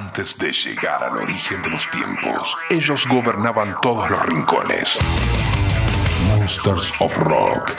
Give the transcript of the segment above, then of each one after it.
Antes de llegar al origen de los tiempos, ellos gobernaban todos los rincones. Monsters of Rock.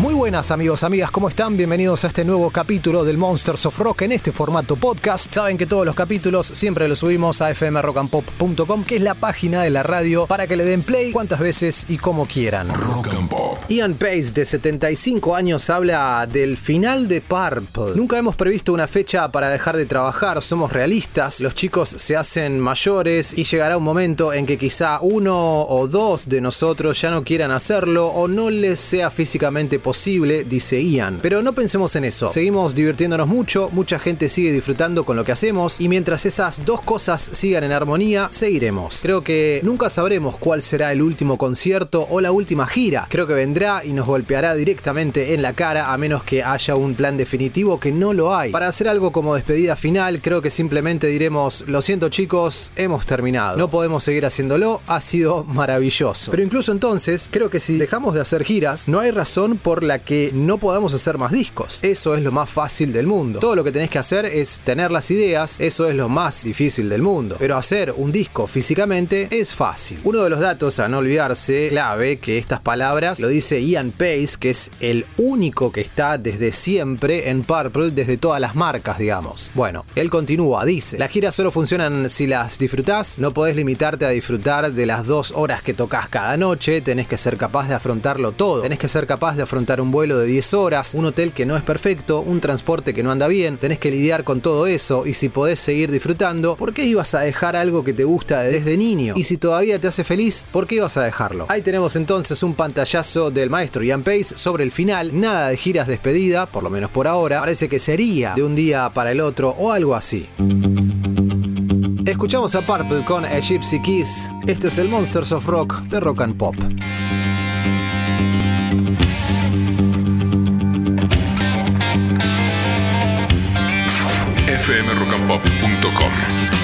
Muy buenas amigos, amigas, ¿cómo están? Bienvenidos a este nuevo capítulo del Monsters of Rock en este formato podcast. Saben que todos los capítulos siempre los subimos a fmrockandpop.com, que es la página de la radio para que le den play cuantas veces y como quieran. Rock and Pop. Ian Pace, de 75 años, habla del final de Purple. Nunca hemos previsto una fecha para dejar de trabajar, somos realistas, los chicos se hacen mayores y llegará un momento en que quizá uno o dos de nosotros ya no quieran hacerlo o no les sea físicamente posible, dice Ian. Pero no pensemos en eso, seguimos divirtiéndonos mucho, mucha gente sigue disfrutando con lo que hacemos y mientras esas dos cosas sigan en armonía, seguiremos. Creo que nunca sabremos cuál será el último concierto o la última gira. Creo que vendrá y nos golpeará directamente en la cara a menos que haya un plan definitivo que no lo hay. Para hacer algo como despedida final, creo que simplemente diremos, lo siento chicos, hemos terminado. No podemos seguir haciéndolo, ha sido maravilloso. Pero incluso entonces, creo que si dejamos de hacer giras, no hay razón por la que no podamos hacer más discos. Eso es lo más fácil del mundo. Todo lo que tenés que hacer es tener las ideas, eso es lo más difícil del mundo. Pero hacer un disco físicamente es fácil. Uno de los datos a no olvidarse, clave, que estas palabras lo dice Ian Pace, que es el único que está desde siempre en Purple, desde todas las marcas, digamos. Bueno, él continúa, dice, las giras solo funcionan si las disfrutás, no podés limitarte a disfrutar de las dos horas que tocas cada noche, tenés que ser capaz de afrontarlo todo, tenés que ser capaz de afrontar un vuelo de 10 horas, un hotel que no es perfecto, un transporte que no anda bien, tenés que lidiar con todo eso y si podés seguir disfrutando, ¿por qué ibas a dejar algo que te gusta desde niño? Y si todavía te hace feliz, ¿por qué ibas a dejarlo? Ahí tenemos entonces un pantallazo del maestro Ian Pace sobre el final, nada de giras despedida, por lo menos por ahora, parece que sería de un día para el otro o algo así. Escuchamos a Purple con A Gypsy Kiss. Este es el Monsters of Rock de Rock and Pop. fmrockandpop.com.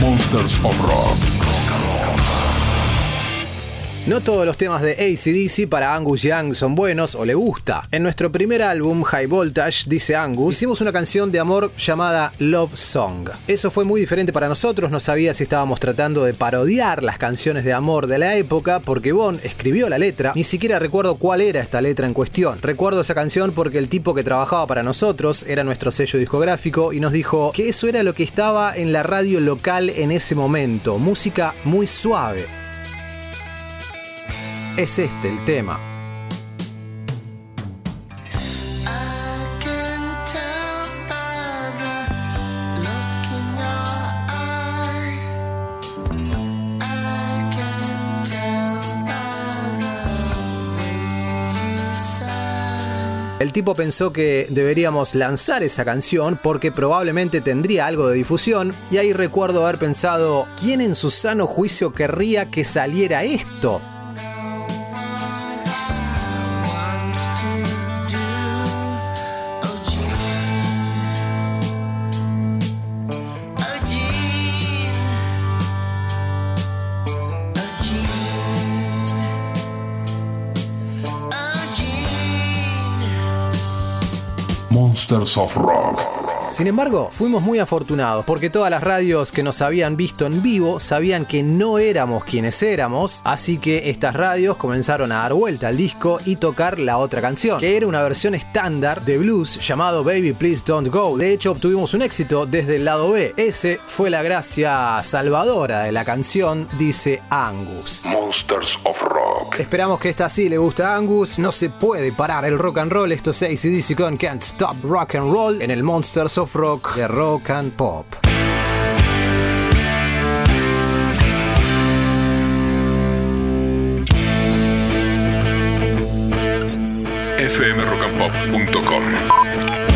Monsters of Rock. No todos los temas de ACDC para Angus Young son buenos o le gusta. En nuestro primer álbum, High Voltage, dice Angus, hicimos una canción de amor llamada Love Song. Eso fue muy diferente para nosotros, no sabía si estábamos tratando de parodiar las canciones de amor de la época, porque Bon escribió la letra, ni siquiera recuerdo cuál era esta letra en cuestión. Recuerdo esa canción porque el tipo que trabajaba para nosotros era nuestro sello discográfico y nos dijo que eso era lo que estaba en la radio local en ese momento, música muy suave es este el tema. El tipo pensó que deberíamos lanzar esa canción porque probablemente tendría algo de difusión y ahí recuerdo haber pensado, ¿quién en su sano juicio querría que saliera esto? Monsters of Rock. Sin embargo, fuimos muy afortunados porque todas las radios que nos habían visto en vivo sabían que no éramos quienes éramos, así que estas radios comenzaron a dar vuelta al disco y tocar la otra canción, que era una versión estándar de blues llamado Baby Please Don't Go. De hecho, obtuvimos un éxito desde el lado B. Ese fue la gracia salvadora de la canción, dice Angus. Monsters of Rock. Esperamos que esta sí le guste a Angus. No se puede parar el rock and roll. Esto es ACDC con Can't Stop Rock and Roll en el Monsters of rock de rock and pop. fmrockandpop.com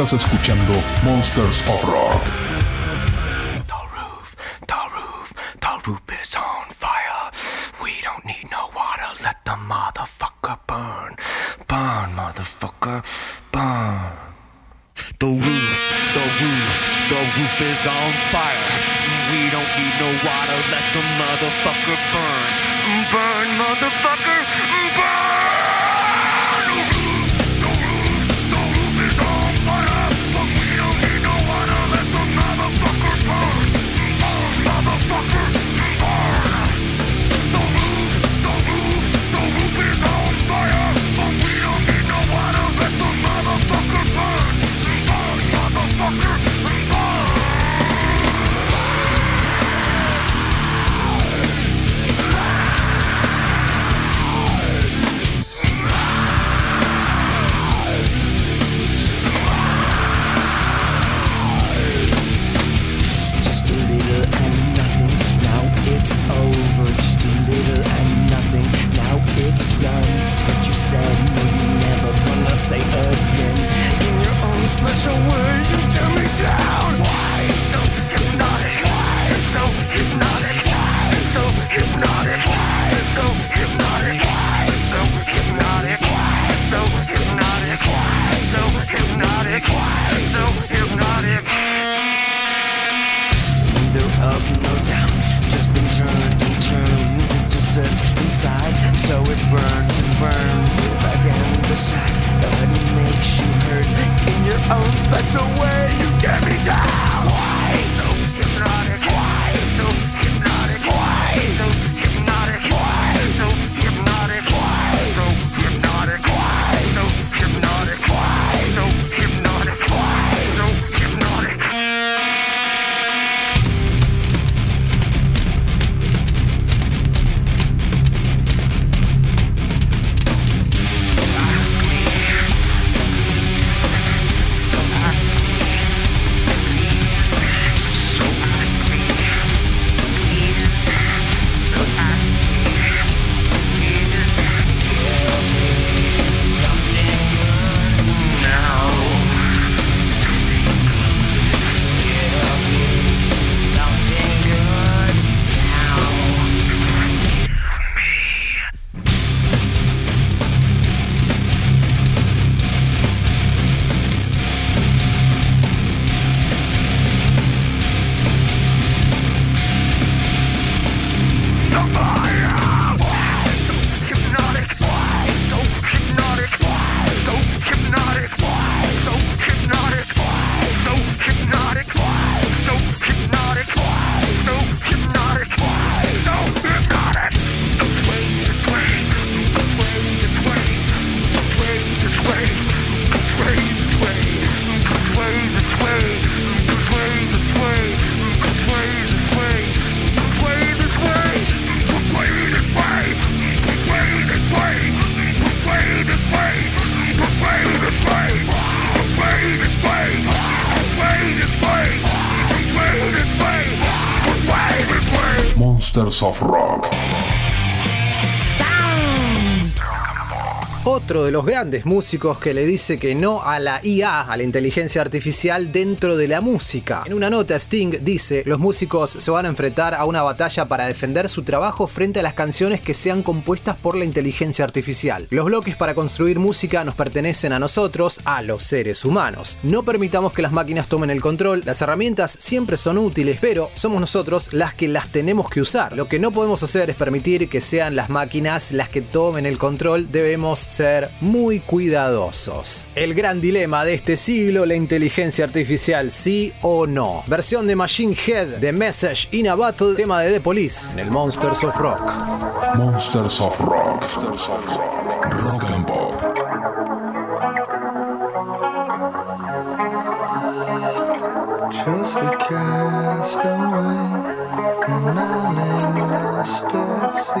Estás escuchando Monsters of Rock. The roof, the roof, the roof is on fire. We don't need no water, let the motherfucker burn. Burn, motherfucker, burn. The roof, the roof, the roof is on fire. We don't need no water, let the motherfucker burn. Burn, motherfucker, burn! Otro de los grandes músicos que le dice que no a la IA, a la inteligencia artificial dentro de la música. En una nota Sting dice, los músicos se van a enfrentar a una batalla para defender su trabajo frente a las canciones que sean compuestas por la inteligencia artificial. Los bloques para construir música nos pertenecen a nosotros, a los seres humanos. No permitamos que las máquinas tomen el control, las herramientas siempre son útiles, pero somos nosotros las que las tenemos que usar. Lo que no podemos hacer es permitir que sean las máquinas las que tomen el control, debemos ser muy cuidadosos. El gran dilema de este siglo, la inteligencia artificial, sí o no. Versión de Machine Head, de Message in a Battle, tema de The Police, en el Monsters of Rock. Monsters of Rock. Rock and Pop. Just a castaway, an island lost at sea.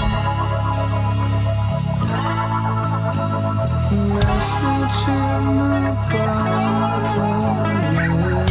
就这么抱走了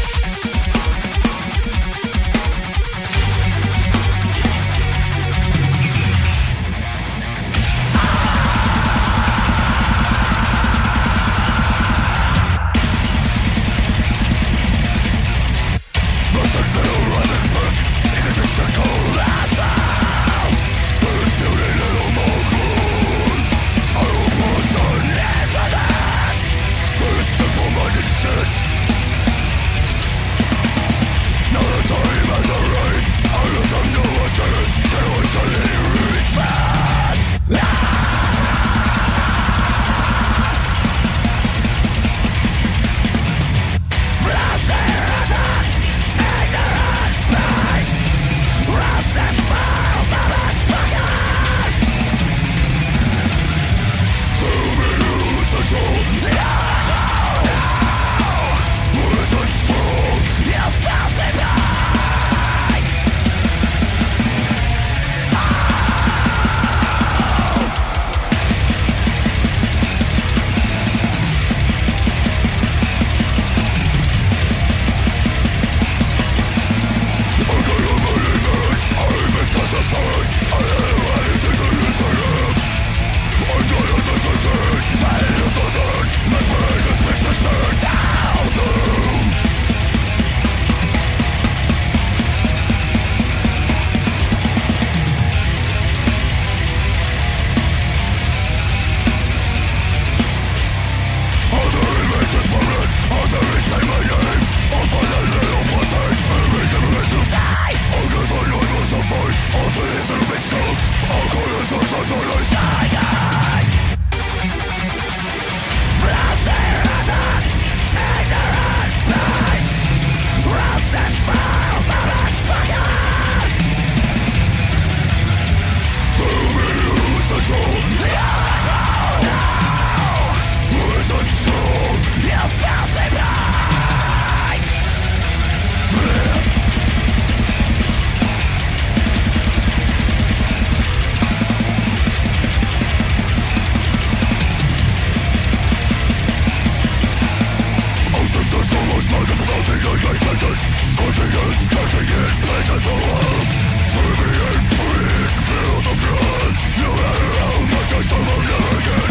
Filled the blood, no matter how much I struggle, never again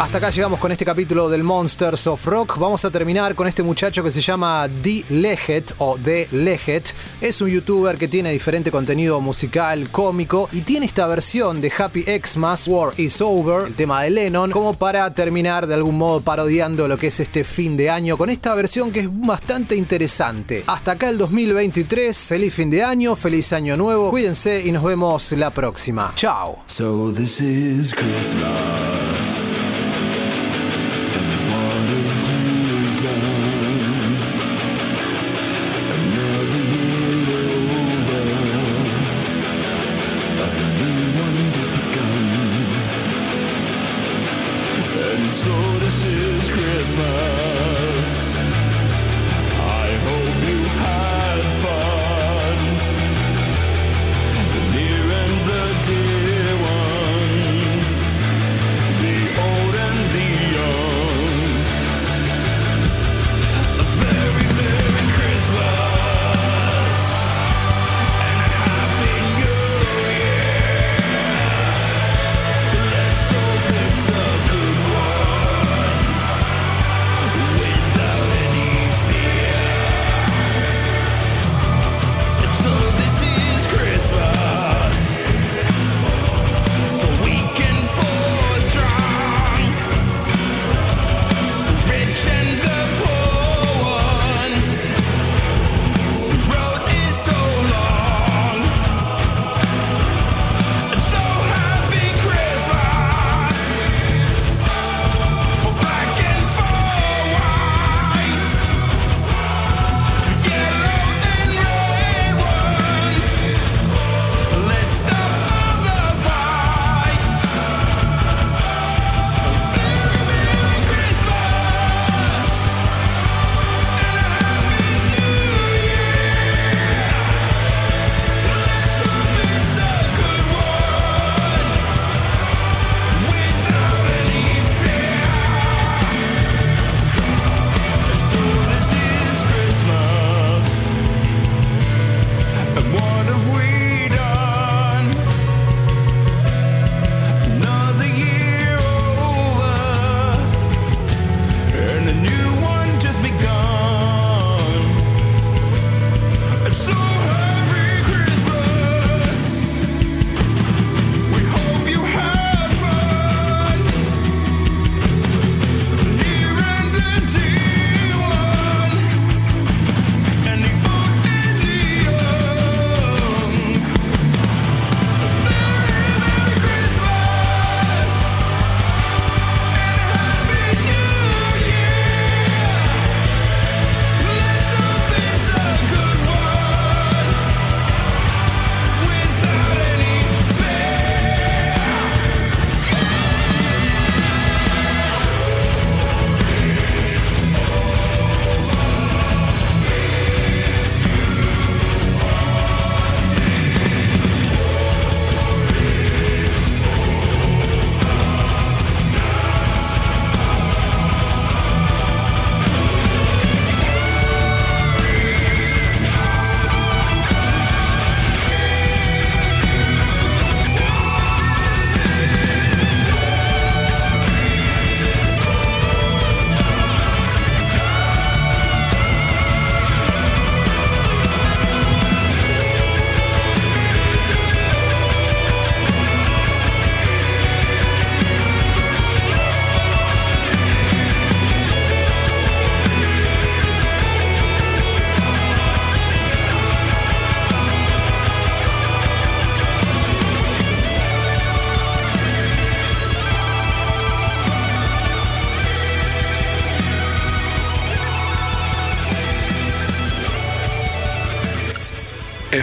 Hasta acá llegamos con este capítulo del Monsters of Rock. Vamos a terminar con este muchacho que se llama D. Leggett o D. Leggett. Es un youtuber que tiene diferente contenido musical, cómico y tiene esta versión de Happy Xmas, War is Over, el tema de Lennon, como para terminar de algún modo parodiando lo que es este fin de año con esta versión que es bastante interesante. Hasta acá el 2023. Feliz fin de año, feliz año nuevo. Cuídense y nos vemos la próxima. Chao. So this is. So this is Christmas.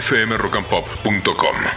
fmrockandpop.com